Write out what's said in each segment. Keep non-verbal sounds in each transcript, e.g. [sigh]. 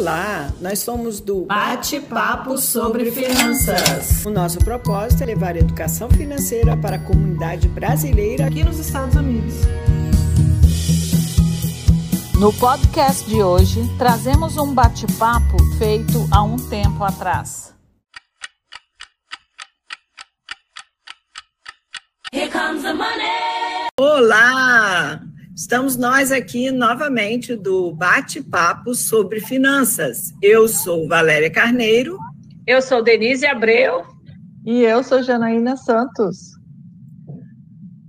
Olá, nós somos do Bate-Papo sobre Finanças. O nosso propósito é levar a educação financeira para a comunidade brasileira aqui nos Estados Unidos. No podcast de hoje, trazemos um bate-papo feito há um tempo atrás. Here comes the money! Olá! Estamos nós aqui novamente do bate-papo sobre finanças. Eu sou Valéria Carneiro. Eu sou Denise Abreu. E eu sou Janaína Santos.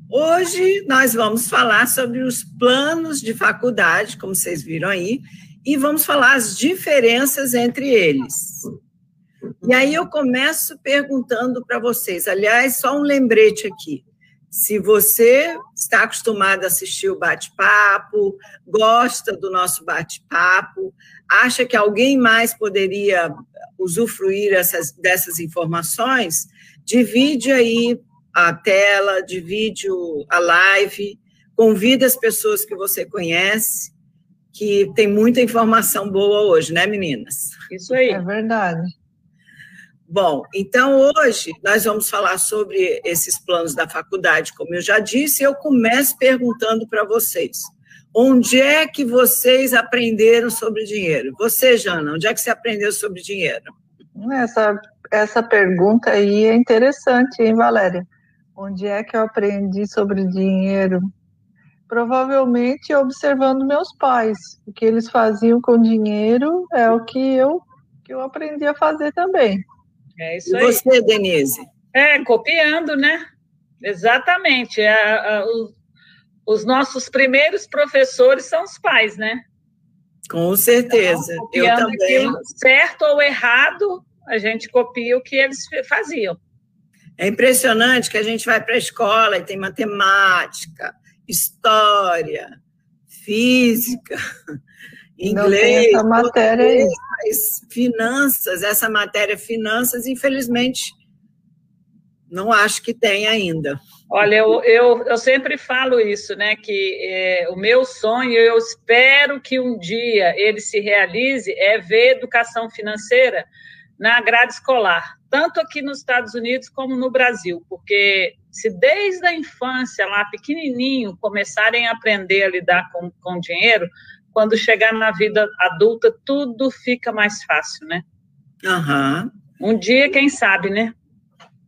Hoje nós vamos falar sobre os planos de faculdade, como vocês viram aí, e vamos falar as diferenças entre eles. E aí eu começo perguntando para vocês, aliás, só um lembrete aqui. Se você está acostumado a assistir o bate-papo, gosta do nosso bate-papo, acha que alguém mais poderia usufruir essas, dessas informações, divide aí a tela, divide a live, convida as pessoas que você conhece, que tem muita informação boa hoje, né, meninas? Isso aí. É verdade. Bom, então hoje nós vamos falar sobre esses planos da faculdade, como eu já disse, eu começo perguntando para vocês. Onde é que vocês aprenderam sobre dinheiro? Você, Jana, onde é que você aprendeu sobre dinheiro? Essa, essa pergunta aí é interessante, hein, Valéria? Onde é que eu aprendi sobre dinheiro? Provavelmente observando meus pais. O que eles faziam com dinheiro é o que eu, que eu aprendi a fazer também. É isso e aí. você, Denise? É, copiando, né? Exatamente. A, a, os, os nossos primeiros professores são os pais, né? Com certeza. Então, eu também. Certo ou errado, a gente copia o que eles faziam. É impressionante que a gente vai para a escola e tem matemática, história, física, inglês, essa matéria aí. Finanças, essa matéria finanças, infelizmente, não acho que tem ainda. Olha, eu, eu, eu sempre falo isso, né? Que é, o meu sonho, eu espero que um dia ele se realize, é ver educação financeira na grade escolar, tanto aqui nos Estados Unidos como no Brasil, porque se desde a infância, lá pequenininho, começarem a aprender a lidar com, com dinheiro, quando chegar na vida adulta, tudo fica mais fácil, né? Uhum. Um dia, quem sabe, né?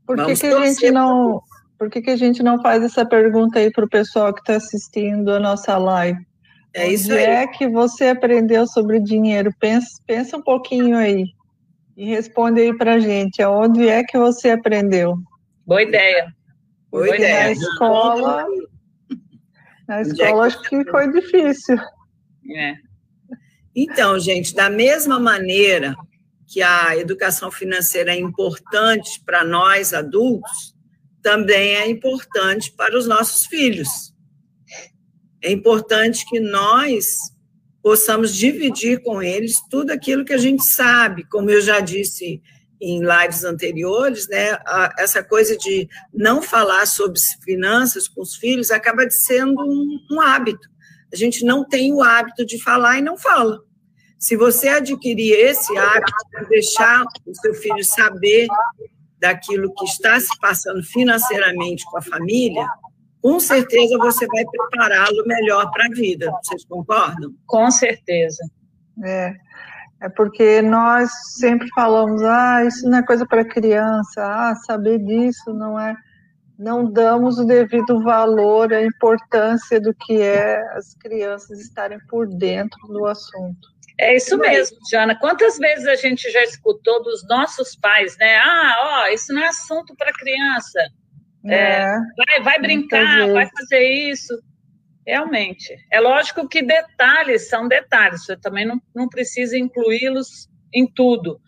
Por que, que a gente não. Por que, que a gente não faz essa pergunta aí para o pessoal que está assistindo a nossa live? É isso Onde aí. é que você aprendeu sobre dinheiro? Pensa, pensa um pouquinho aí e responde aí para a gente. Onde é que você aprendeu? Boa ideia. Boa Porque ideia. Na escola, na escola acho que foi difícil. É. Então, gente, da mesma maneira que a educação financeira é importante para nós adultos, também é importante para os nossos filhos. É importante que nós possamos dividir com eles tudo aquilo que a gente sabe, como eu já disse em lives anteriores, né, essa coisa de não falar sobre finanças com os filhos acaba sendo um, um hábito. A gente não tem o hábito de falar e não fala. Se você adquirir esse hábito de deixar o seu filho saber daquilo que está se passando financeiramente com a família, com certeza você vai prepará-lo melhor para a vida. Vocês concordam? Com certeza. É. É porque nós sempre falamos, ah, isso não é coisa para criança, ah, saber disso não é não damos o devido valor, a importância do que é as crianças estarem por dentro do assunto. É isso mesmo, Jana. Quantas vezes a gente já escutou dos nossos pais, né? Ah, ó, isso não é assunto para criança. É, é, vai, vai brincar, vai fazer isso. Realmente. É lógico que detalhes são detalhes, você também não, não precisa incluí-los em tudo.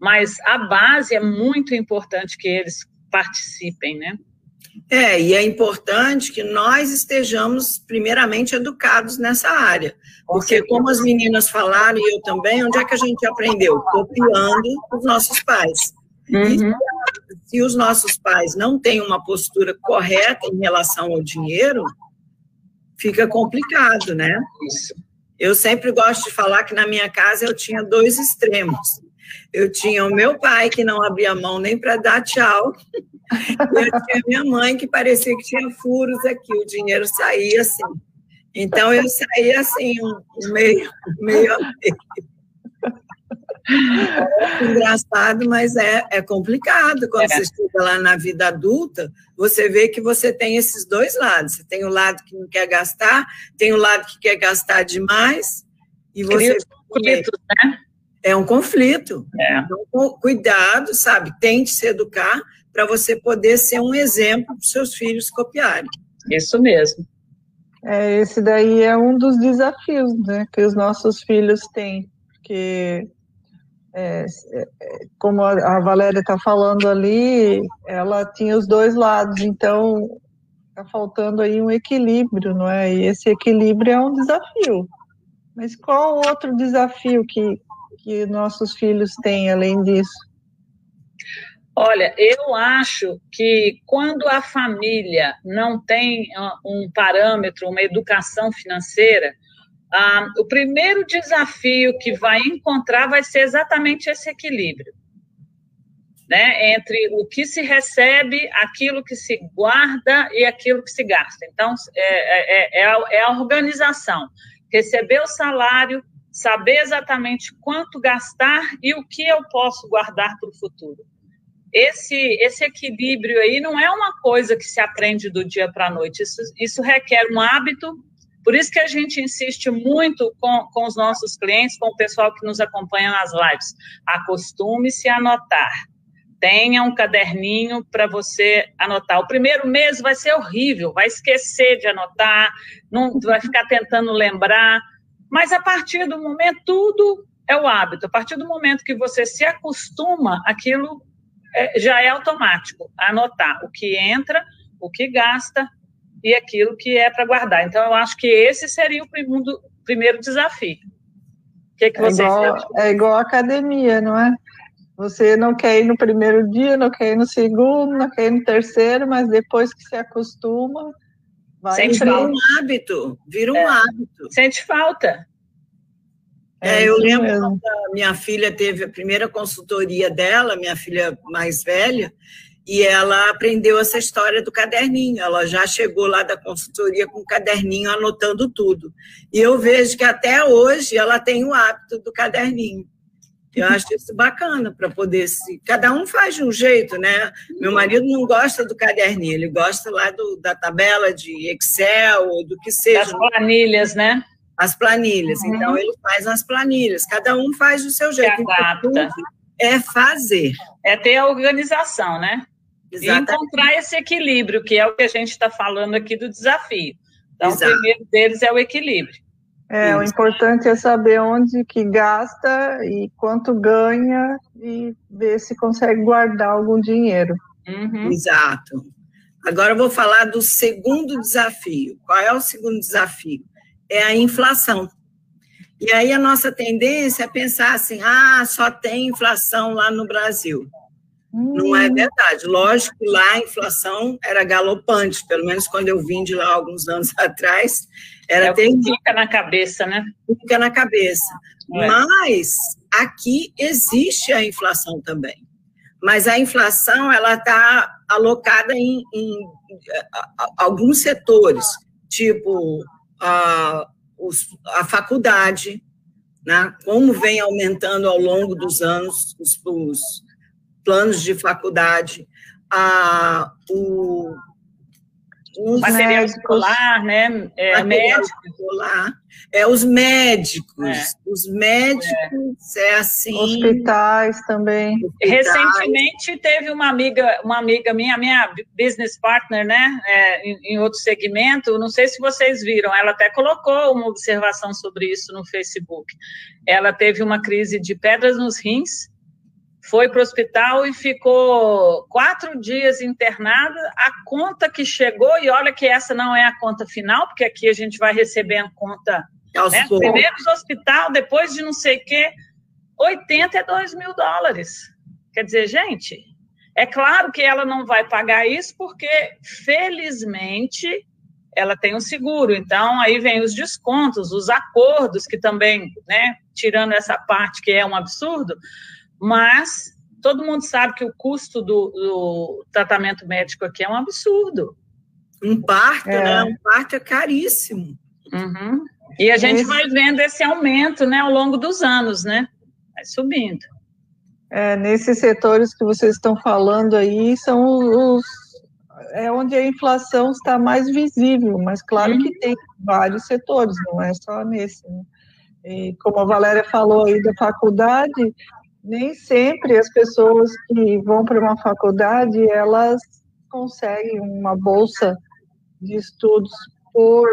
Mas a base é muito importante que eles participem, né? É, e é importante que nós estejamos, primeiramente, educados nessa área. Porque, como as meninas falaram, e eu também, onde é que a gente aprendeu? Copiando os nossos pais. Uhum. E, se os nossos pais não têm uma postura correta em relação ao dinheiro, fica complicado, né? Isso. Eu sempre gosto de falar que na minha casa eu tinha dois extremos. Eu tinha o meu pai, que não abria mão nem para dar tchau, e eu tinha minha mãe, que parecia que tinha furos aqui, o dinheiro saía assim. Então, eu saía assim, um meio, meio a meio. É engraçado, mas é, é complicado. Quando é. você chega lá na vida adulta, você vê que você tem esses dois lados. Você tem o lado que não quer gastar, tem o lado que quer gastar demais, e você. Conflito, né? É um conflito. É. Então, cuidado, sabe? Tente se educar para você poder ser um exemplo para os seus filhos copiarem. Isso mesmo. É, esse daí é um dos desafios né, que os nossos filhos têm, porque é, é, como a Valéria está falando ali, ela tinha os dois lados, então está faltando aí um equilíbrio, não é? E esse equilíbrio é um desafio. Mas qual outro desafio que, que nossos filhos têm além disso? Olha, eu acho que quando a família não tem ah, um parâmetro, uma educação financeira, ah, o primeiro desafio que vai encontrar vai ser exatamente esse equilíbrio. Né, entre o que se recebe, aquilo que se guarda e aquilo que se gasta. Então, é, é, é, a, é a organização. Receber o salário, saber exatamente quanto gastar e o que eu posso guardar para o futuro esse, esse equilíbrio aí não é uma coisa que se aprende do dia para a noite, isso, isso requer um hábito. Por isso que a gente insiste muito com, com os nossos clientes, com o pessoal que nos acompanha nas lives. Acostume-se a anotar. Tenha um caderninho para você anotar. O primeiro mês vai ser horrível, vai esquecer de anotar, não vai ficar tentando lembrar. Mas a partir do momento, tudo é o hábito. A partir do momento que você se acostuma, aquilo é, já é automático anotar o que entra, o que gasta e aquilo que é para guardar. Então, eu acho que esse seria o primeiro, primeiro desafio. O que, que é você igual, É igual academia, não é? Você não quer ir no primeiro dia, não quer ir no segundo, não quer ir no terceiro, mas depois que se acostuma, vai Sente vira um hábito, vira um é, hábito. Sente falta. É, é eu lembro quando a minha filha teve a primeira consultoria dela, minha filha mais velha, e ela aprendeu essa história do caderninho. Ela já chegou lá da consultoria com o caderninho anotando tudo. E eu vejo que até hoje ela tem o hábito do caderninho. Eu acho isso bacana para poder se. Cada um faz de um jeito, né? Meu marido não gosta do caderninho, ele gosta lá do, da tabela de Excel ou do que seja. Das planilhas, né? As planilhas. Uhum. Então, ele faz as planilhas, cada um faz do seu jeito. Se adapta. É fazer. É ter a organização, né? Exatamente. E encontrar esse equilíbrio, que é o que a gente está falando aqui do desafio. Então, Exato. o primeiro deles é o equilíbrio. É, Isso. o importante é saber onde que gasta e quanto ganha e ver se consegue guardar algum dinheiro. Uhum. Exato. Agora eu vou falar do segundo desafio. Qual é o segundo desafio? É a inflação. E aí a nossa tendência é pensar assim: ah, só tem inflação lá no Brasil. Hum. Não é verdade. Lógico que lá a inflação era galopante, pelo menos quando eu vim de lá alguns anos [laughs] atrás. Era é Fica na cabeça, né? Fica na cabeça. É. Mas aqui existe a inflação também. Mas a inflação ela está alocada em, em alguns setores, tipo a, os, a faculdade, né? como vem aumentando ao longo dos anos os, os planos de faculdade, a, o, os material médicos, escolar, né? É, médico. escolar. É, os médicos. É. Os médicos é. é. assim. Hospitais também. Hospitais. Recentemente teve uma amiga, uma amiga minha, minha business partner, né? É, em, em, outro segmento, não sei se vocês viram, ela até colocou uma observação sobre isso no Facebook. Ela teve uma crise de pedras nos rins foi para o hospital e ficou quatro dias internada. A conta que chegou, e olha que essa não é a conta final, porque aqui a gente vai recebendo conta. Né? Primeiro hospital, depois de não sei o quê, 82 mil dólares. Quer dizer, gente, é claro que ela não vai pagar isso, porque, felizmente, ela tem um seguro. Então, aí vem os descontos, os acordos, que também, né, tirando essa parte que é um absurdo, mas todo mundo sabe que o custo do, do tratamento médico aqui é um absurdo. Um parto, é. né? Um parto é caríssimo. Uhum. E a gente esse... vai vendo esse aumento, né, ao longo dos anos, né? Vai subindo. É, nesses setores que vocês estão falando aí, são os é onde a inflação está mais visível, mas claro que tem vários setores, não é só nesse. Né? E como a Valéria falou aí da faculdade, nem sempre as pessoas que vão para uma faculdade, elas conseguem uma bolsa de estudos por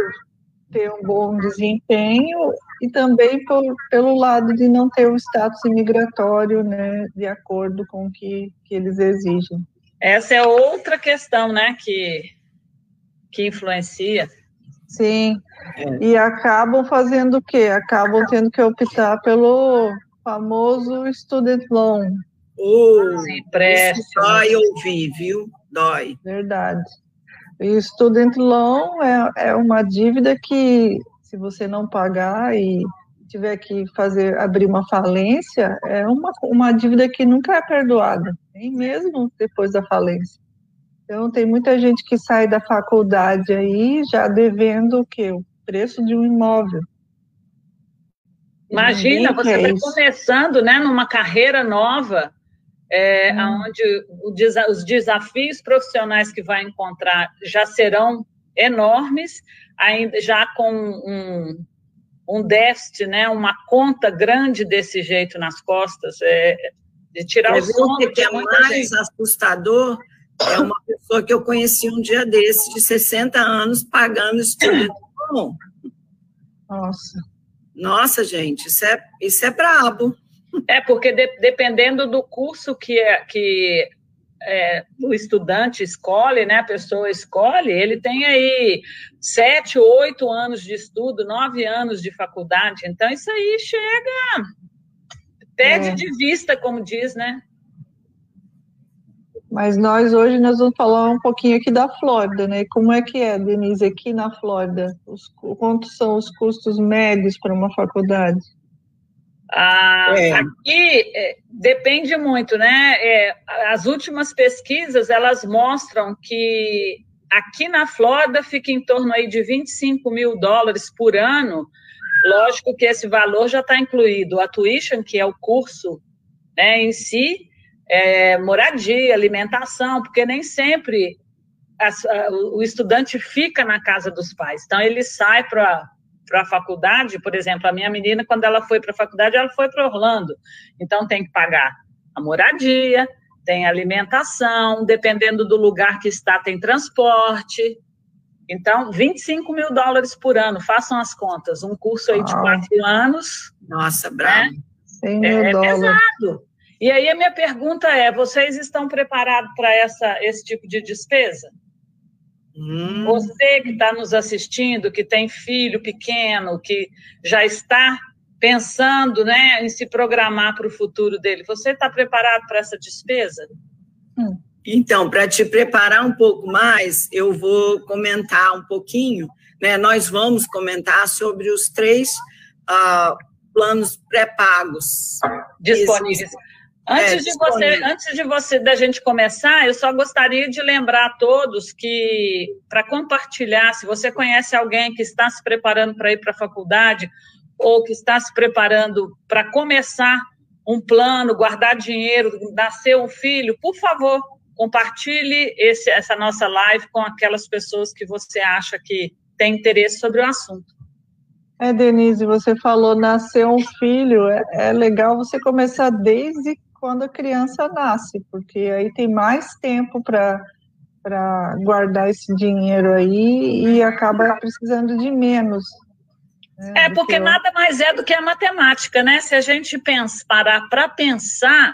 ter um bom desempenho e também por, pelo lado de não ter o status imigratório, né, de acordo com o que, que eles exigem. Essa é outra questão, né, que, que influencia. Sim, é. e acabam fazendo o quê? Acabam tendo que optar pelo famoso student loan. Oh, isso dói ouvir, viu? Dói. Verdade. E student loan é, é uma dívida que, se você não pagar e tiver que fazer abrir uma falência, é uma, uma dívida que nunca é perdoada, nem mesmo depois da falência. Então, tem muita gente que sai da faculdade aí já devendo o quê? O preço de um imóvel. Imagina, você está começando né, numa carreira nova, é, hum. onde os desafios profissionais que vai encontrar já serão enormes, ainda já com um, um déficit, né, uma conta grande desse jeito nas costas, é, de tirar é o sono. Que é mais gente. assustador é uma pessoa que eu conheci um dia desse, de 60 anos, pagando estudo. Nossa. Nossa, gente, isso é, isso é brabo. É, porque de, dependendo do curso que, é, que é, o estudante escolhe, né, a pessoa escolhe, ele tem aí sete, oito anos de estudo, nove anos de faculdade, então isso aí chega, perde é. de vista, como diz, né? Mas nós hoje nós vamos falar um pouquinho aqui da Flórida, né? Como é que é, Denise, aqui na Flórida? Os, quantos são os custos médios para uma faculdade? Ah, é. Aqui é, depende muito, né? É, as últimas pesquisas elas mostram que aqui na Flórida fica em torno aí de 25 mil dólares por ano. Lógico que esse valor já está incluído a tuition, que é o curso né, em si, é, moradia, alimentação, porque nem sempre a, a, o estudante fica na casa dos pais. Então ele sai para para a faculdade, por exemplo, a minha menina, quando ela foi para a faculdade, ela foi para Orlando. Então, tem que pagar a moradia, tem alimentação, dependendo do lugar que está, tem transporte. Então, 25 mil dólares por ano, façam as contas. Um curso aí de quatro anos. Nossa, bravo. Né? É, é pesado. E aí a minha pergunta é: vocês estão preparados para esse tipo de despesa? Hum. Você que está nos assistindo, que tem filho pequeno, que já está pensando né, em se programar para o futuro dele, você está preparado para essa despesa? Hum. Então, para te preparar um pouco mais, eu vou comentar um pouquinho, né? Nós vamos comentar sobre os três uh, planos pré-pagos disponíveis. Antes, é, de você, antes de você da gente começar, eu só gostaria de lembrar a todos que para compartilhar, se você conhece alguém que está se preparando para ir para a faculdade ou que está se preparando para começar um plano, guardar dinheiro, nascer um filho, por favor, compartilhe esse, essa nossa live com aquelas pessoas que você acha que tem interesse sobre o assunto. É, Denise, você falou nascer um filho, é, é legal você começar desde quando a criança nasce, porque aí tem mais tempo para para guardar esse dinheiro aí e acaba precisando de menos. Né, é, porque eu... nada mais é do que a matemática, né? Se a gente pensa, parar para pensar,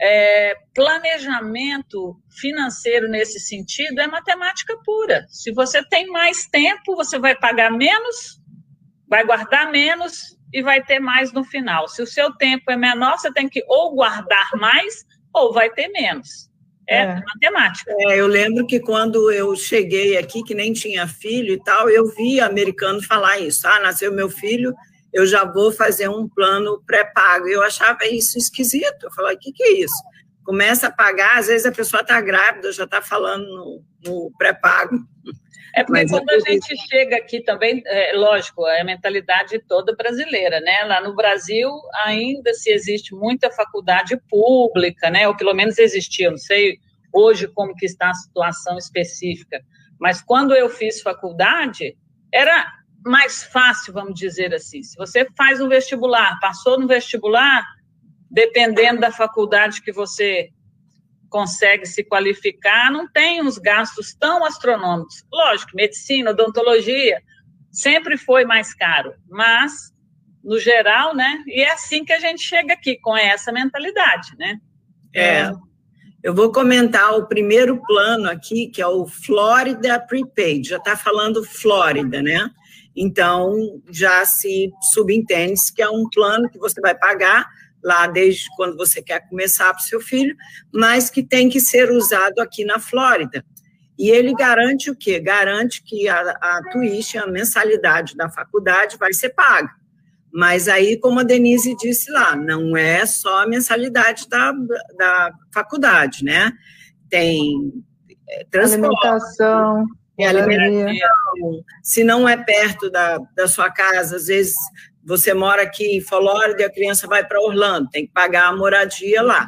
é, planejamento financeiro nesse sentido é matemática pura. Se você tem mais tempo, você vai pagar menos, vai guardar menos e vai ter mais no final. Se o seu tempo é menor, você tem que ou guardar mais ou vai ter menos. É, é. matemática. É, eu lembro que quando eu cheguei aqui, que nem tinha filho e tal, eu vi americano falar isso. Ah, nasceu meu filho, eu já vou fazer um plano pré-pago. Eu achava isso esquisito. Eu falei, o que, que é isso? Começa a pagar, às vezes a pessoa está grávida, já está falando no, no pré-pago. É porque Mas quando a gente chega aqui também, é, lógico, é a mentalidade toda brasileira, né? Lá no Brasil ainda se existe muita faculdade pública, né? Ou pelo menos existia, não sei hoje como que está a situação específica. Mas quando eu fiz faculdade, era mais fácil, vamos dizer assim. Se você faz um vestibular, passou no vestibular, dependendo da faculdade que você consegue se qualificar, não tem uns gastos tão astronômicos. Lógico, medicina, odontologia, sempre foi mais caro, mas, no geral, né? E é assim que a gente chega aqui, com essa mentalidade, né? É. Eu vou comentar o primeiro plano aqui, que é o Florida Prepaid. Já está falando Flórida, né? Então, já se subentende que é um plano que você vai pagar lá desde quando você quer começar para o seu filho, mas que tem que ser usado aqui na Flórida. E ele garante o quê? Garante que a, a tuition, a mensalidade da faculdade vai ser paga. Mas aí, como a Denise disse lá, não é só a mensalidade da, da faculdade, né? Tem é, transporte, alimentação, alimentação. Se não é perto da, da sua casa, às vezes você mora aqui em Flórida e a criança vai para Orlando, tem que pagar a moradia lá.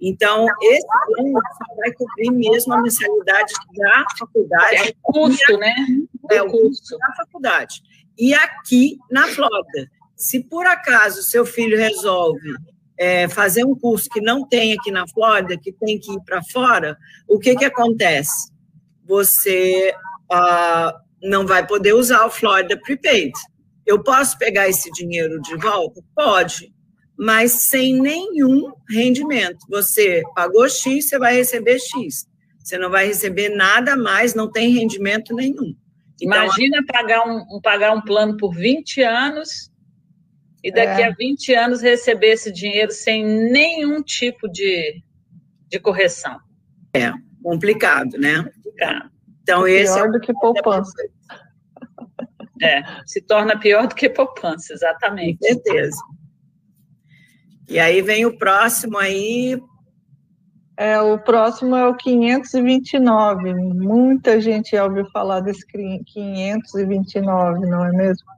Então, esse plano só vai cobrir mesmo a mensalidade da faculdade. É custo, né? É o custo da faculdade. E aqui na Flórida, se por acaso seu filho resolve é, fazer um curso que não tem aqui na Flórida, que tem que ir para fora, o que, que acontece? Você ah, não vai poder usar o Florida Prepaid. Eu posso pegar esse dinheiro de volta? Pode, mas sem nenhum rendimento. Você pagou X, você vai receber X. Você não vai receber nada mais, não tem rendimento nenhum. Então, Imagina pagar um, pagar um plano por 20 anos e daqui é. a 20 anos receber esse dinheiro sem nenhum tipo de, de correção. É, complicado, né? Complicado. Então, é esse pior é do que poupança. É, se torna pior do que poupança, exatamente. Com certeza. E aí vem o próximo aí. É, o próximo é o 529. Muita gente já ouviu falar desse 529, não é mesmo?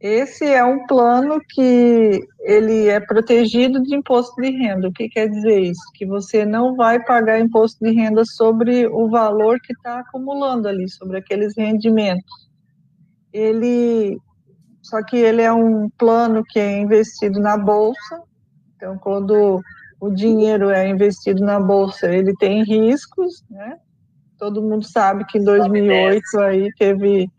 Esse é um plano que ele é protegido de imposto de renda. O que quer dizer isso? Que você não vai pagar imposto de renda sobre o valor que está acumulando ali, sobre aqueles rendimentos ele só que ele é um plano que é investido na bolsa. Então, quando o dinheiro é investido na bolsa, ele tem riscos, né? Todo mundo sabe que em 2008 aí teve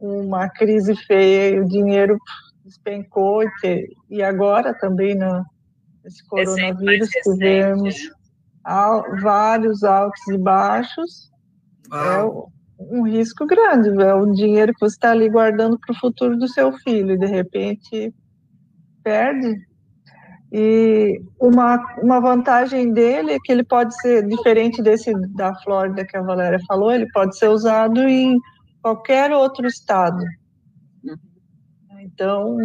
uma crise feia e o dinheiro despencou e agora também no, nesse coronavírus tivemos vários altos e baixos. É, um risco grande, é um dinheiro que você está ali guardando para o futuro do seu filho e de repente perde. E uma, uma vantagem dele é que ele pode ser diferente desse da Flórida que a Valéria falou, ele pode ser usado em qualquer outro estado. Então,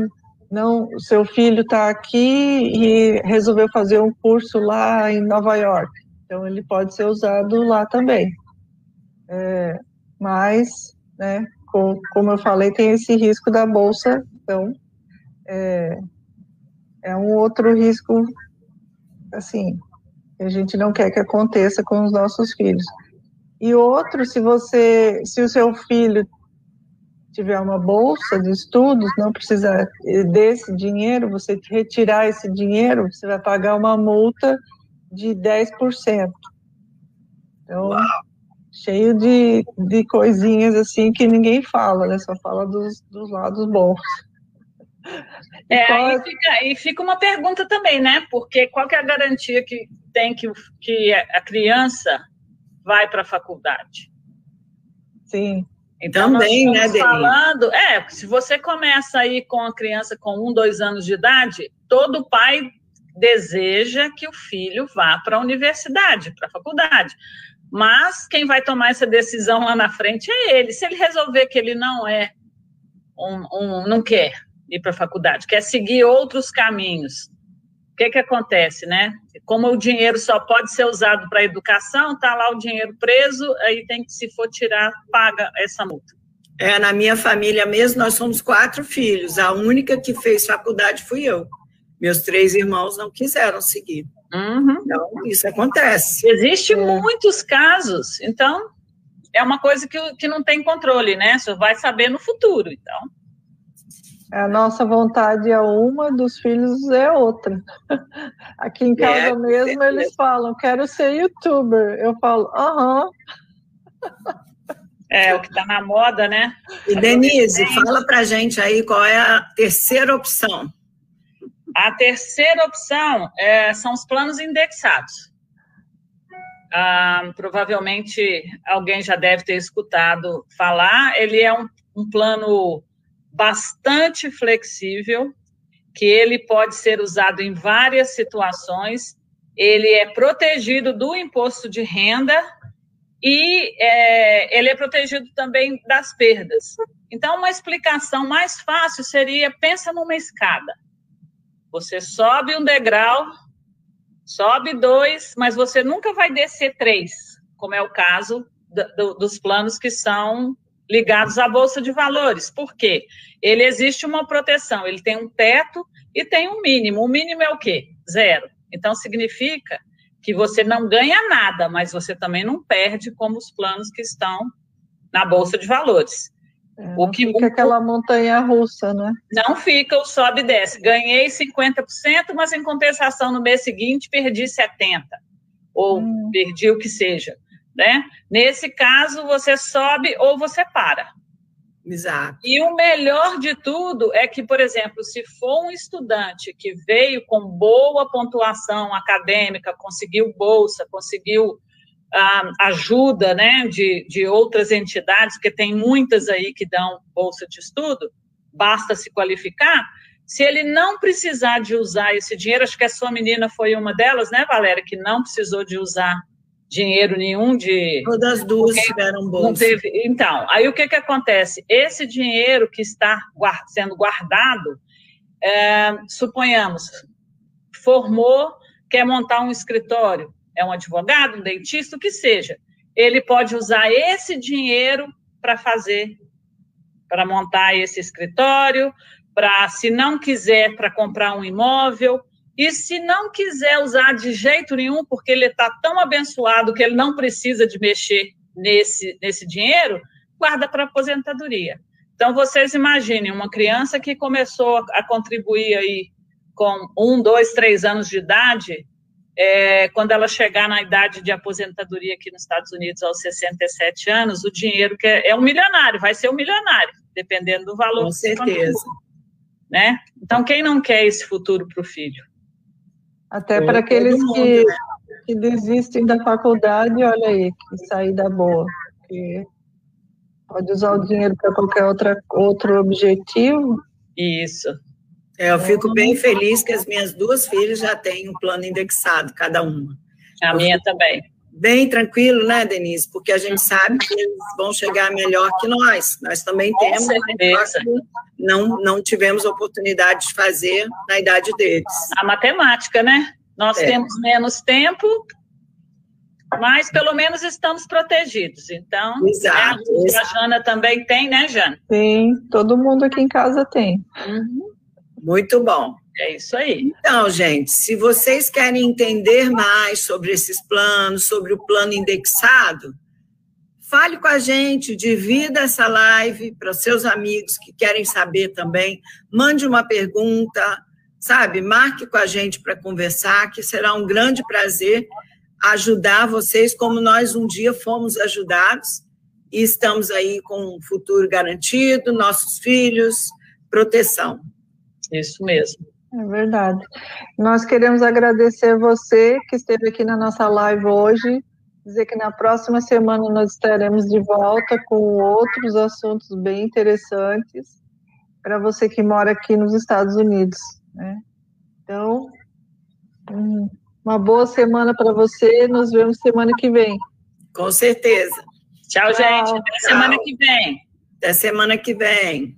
não, seu filho está aqui e resolveu fazer um curso lá em Nova York, então ele pode ser usado lá também. É, mas, né, com, como eu falei, tem esse risco da bolsa, então é, é um outro risco, assim, que a gente não quer que aconteça com os nossos filhos. E outro, se você, se o seu filho tiver uma bolsa de estudos, não precisa desse dinheiro, você retirar esse dinheiro, você vai pagar uma multa de 10%. Então, Uau cheio de, de coisinhas assim que ninguém fala, né? Só fala dos, dos lados bons. É, aí é fica, aí fica uma pergunta também, né? Porque qual que é a garantia que tem que, que a criança vai para a faculdade? Sim. Então, Também, nós né, falando, é, se você começa aí com a criança com um, dois anos de idade, todo pai deseja que o filho vá para a universidade, para a faculdade. Mas quem vai tomar essa decisão lá na frente é ele. Se ele resolver que ele não é um, um não quer ir para a faculdade, quer seguir outros caminhos, o que que acontece, né? Como o dinheiro só pode ser usado para educação, tá lá o dinheiro preso, aí tem que se for tirar, paga essa multa. É, na minha família mesmo, nós somos quatro filhos. A única que fez faculdade fui eu. Meus três irmãos não quiseram seguir. Uhum. Então, isso acontece. Existem é. muitos casos. Então, é uma coisa que, que não tem controle, né? Você vai saber no futuro, então. A nossa vontade é uma, dos filhos é outra. [laughs] Aqui em casa é, mesmo é, eles falam, quero ser youtuber. Eu falo, aham. É, o que está na moda, né? E Denise, fala pra gente aí qual é a terceira opção. A terceira opção é, são os planos indexados. Ah, provavelmente alguém já deve ter escutado falar. Ele é um, um plano bastante flexível, que ele pode ser usado em várias situações. Ele é protegido do imposto de renda e é, ele é protegido também das perdas. Então, uma explicação mais fácil seria: pensa numa escada. Você sobe um degrau, sobe dois, mas você nunca vai descer três, como é o caso do, do, dos planos que são ligados à bolsa de valores. Por quê? Ele existe uma proteção, ele tem um teto e tem um mínimo. O mínimo é o quê? Zero. Então significa que você não ganha nada, mas você também não perde como os planos que estão na bolsa de valores. É, o que fica aquela montanha russa, né? Não fica o sobe e desce. Ganhei 50%, mas em compensação no mês seguinte perdi 70%, ou hum. perdi o que seja. Né? Nesse caso, você sobe ou você para. Exato. E o melhor de tudo é que, por exemplo, se for um estudante que veio com boa pontuação acadêmica, conseguiu bolsa, conseguiu a ajuda né, de, de outras entidades, porque tem muitas aí que dão bolsa de estudo, basta se qualificar. Se ele não precisar de usar esse dinheiro, acho que a sua menina foi uma delas, né, Valéria, que não precisou de usar dinheiro nenhum de. Todas duas tiveram bolsa. Teve... Então, aí o que, que acontece? Esse dinheiro que está guard... sendo guardado, é, suponhamos, formou, quer montar um escritório, é um advogado, um dentista, o que seja. Ele pode usar esse dinheiro para fazer, para montar esse escritório, para, se não quiser, para comprar um imóvel. E se não quiser usar de jeito nenhum, porque ele está tão abençoado que ele não precisa de mexer nesse, nesse dinheiro, guarda para aposentadoria. Então, vocês imaginem uma criança que começou a contribuir aí com um, dois, três anos de idade, é, quando ela chegar na idade de aposentadoria aqui nos Estados Unidos aos 67 anos, o dinheiro que é, é um milionário, vai ser um milionário, dependendo do valor. Com certeza. Né? Então, quem não quer esse futuro para o filho? Até para aqueles que, né? que desistem da faculdade, olha aí, que saída boa. Que pode usar o dinheiro para qualquer outra, outro objetivo. Isso. É, eu fico bem feliz que as minhas duas filhas já têm um plano indexado, cada uma. A minha também. Bem tranquilo, né, Denise? Porque a gente sabe que eles vão chegar melhor que nós. Nós também Com temos, certeza. não, não tivemos oportunidade de fazer na idade deles. A matemática, né? Nós é. temos menos tempo, mas pelo menos estamos protegidos. Então, Exato. Né, a Jana também tem, né, Jana? Tem, todo mundo aqui em casa tem. Uhum. Muito bom. É isso aí. Então, gente, se vocês querem entender mais sobre esses planos, sobre o plano indexado, fale com a gente, divida essa live para seus amigos que querem saber também, mande uma pergunta, sabe? Marque com a gente para conversar, que será um grande prazer ajudar vocês como nós um dia fomos ajudados e estamos aí com um futuro garantido, nossos filhos, proteção. Isso mesmo. É verdade. Nós queremos agradecer você que esteve aqui na nossa live hoje, dizer que na próxima semana nós estaremos de volta com outros assuntos bem interessantes para você que mora aqui nos Estados Unidos. Né? Então, Hum, uma boa semana para você. Nos vemos semana que vem. Com certeza. Tchau, gente. Até semana que vem. Até semana que vem.